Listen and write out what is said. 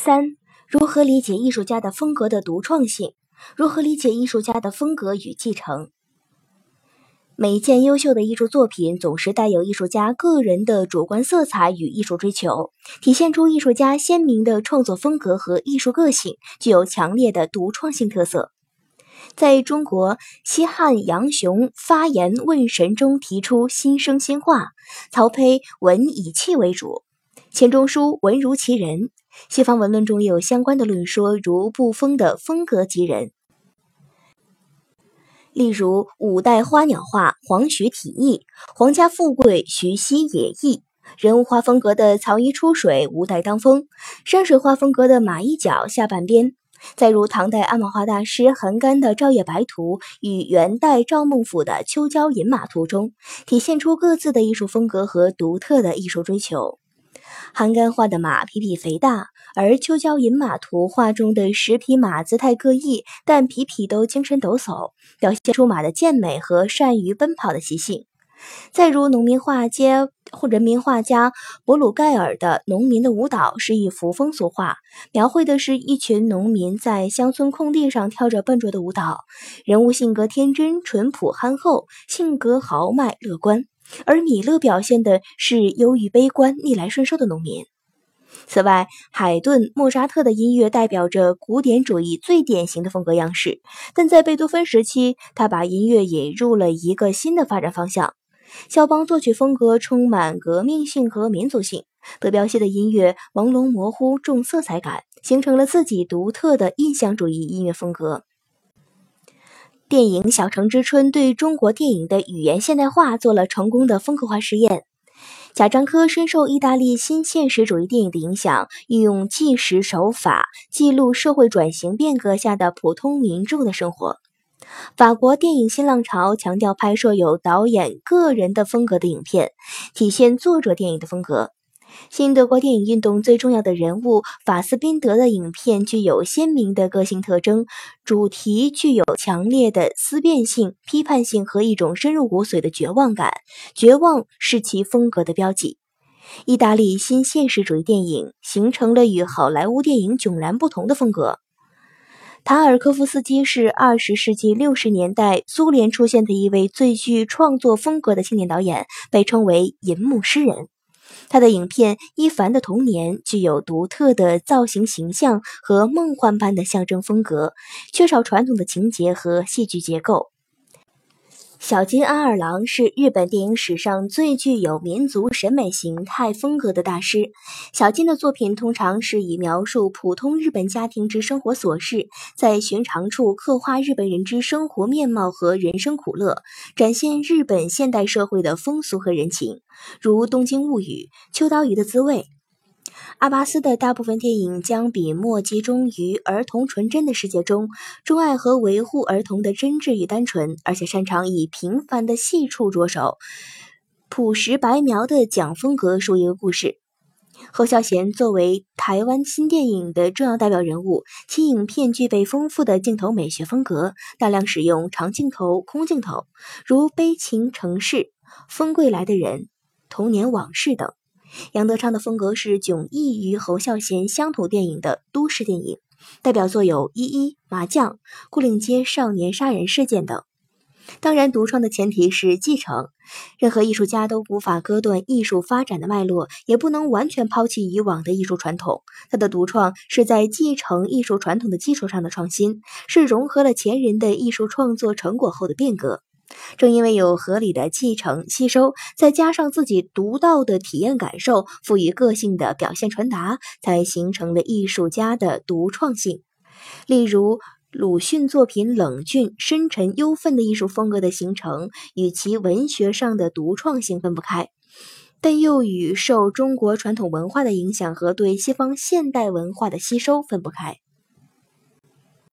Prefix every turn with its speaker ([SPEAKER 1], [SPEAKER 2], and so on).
[SPEAKER 1] 三、如何理解艺术家的风格的独创性？如何理解艺术家的风格与继承？每一件优秀的艺术作品总是带有艺术家个人的主观色彩与艺术追求，体现出艺术家鲜明的创作风格和艺术个性，具有强烈的独创性特色。在中国，西汉杨雄发言问神中提出心生心画，曹丕文以气为主，钱钟书文如其人。西方文论中也有相关的论说，如布风的风格及人。例如五代花鸟画黄许体意，皇家富贵徐熙野意，人物画风格的曹衣出水吴代当风，山水画风格的马一角下半边。再如唐代鞍马画大师韩干的《照夜白图》与元代赵孟頫的《秋郊饮马图》中，体现出各自的艺术风格和独特的艺术追求。韩干画的马匹匹肥大，而《秋郊饮马图》画中的十匹马姿态各异，但匹匹都精神抖擞，表现出马的健美和善于奔跑的习性。再如农民画家或人民画家博鲁盖尔的《农民的舞蹈》是一幅风俗画，描绘的是一群农民在乡村空地上跳着笨拙的舞蹈，人物性格天真、淳朴、憨厚，性格豪迈、乐观。而米勒表现的是忧郁、悲观、逆来顺受的农民。此外，海顿、莫扎特的音乐代表着古典主义最典型的风格样式，但在贝多芬时期，他把音乐引入了一个新的发展方向。肖邦作曲风格充满革命性和民族性，德彪西的音乐朦胧模糊、重色彩感，形成了自己独特的印象主义音乐风格。电影《小城之春》对中国电影的语言现代化做了成功的风格化实验。贾樟柯深受意大利新现实主义电影的影响，运用纪实手法记录社会转型变革下的普通民众的生活。法国电影新浪潮强调拍摄有导演个人的风格的影片，体现作者电影的风格。新德国电影运动最重要的人物法斯宾德的影片具有鲜明的个性特征，主题具有强烈的思辨性、批判性和一种深入骨髓的绝望感。绝望是其风格的标记。意大利新现实主义电影形成了与好莱坞电影迥然不同的风格。塔尔科夫斯基是二十世纪六十年代苏联出现的一位最具创作风格的青年导演，被称为“银幕诗人”。他的影片《伊凡的童年》具有独特的造型形象和梦幻般的象征风格，缺少传统的情节和戏剧结构。小津安二郎是日本电影史上最具有民族审美形态风格的大师。小津的作品通常是以描述普通日本家庭之生活琐事，在寻常处刻画日本人之生活面貌和人生苦乐，展现日本现代社会的风俗和人情，如《东京物语》《秋刀鱼的滋味》。阿巴斯的大部分电影将笔墨集中于儿童纯真的世界中，钟爱和维护儿童的真挚与单纯，而且擅长以平凡的细处着手，朴实白描的讲风格说一个故事。侯孝贤作为台湾新电影的重要代表人物，其影片具备丰富的镜头美学风格，大量使用长镜头、空镜头，如《悲情城市》《风归来的人》《童年往事》等。杨德昌的风格是迥异于侯孝贤乡土电影的都市电影，代表作有《一一麻将》《牯岭街少年杀人事件》等。当然，独创的前提是继承。任何艺术家都无法割断艺术发展的脉络，也不能完全抛弃以往的艺术传统。他的独创是在继承艺术传统的基础上的创新，是融合了前人的艺术创作成果后的变革。正因为有合理的继承、吸收，再加上自己独到的体验感受，赋予个性的表现传达，才形成了艺术家的独创性。例如，鲁迅作品冷峻、深沉、忧愤的艺术风格的形成，与其文学上的独创性分不开，但又与受中国传统文化的影响和对西方现代文化的吸收分不开。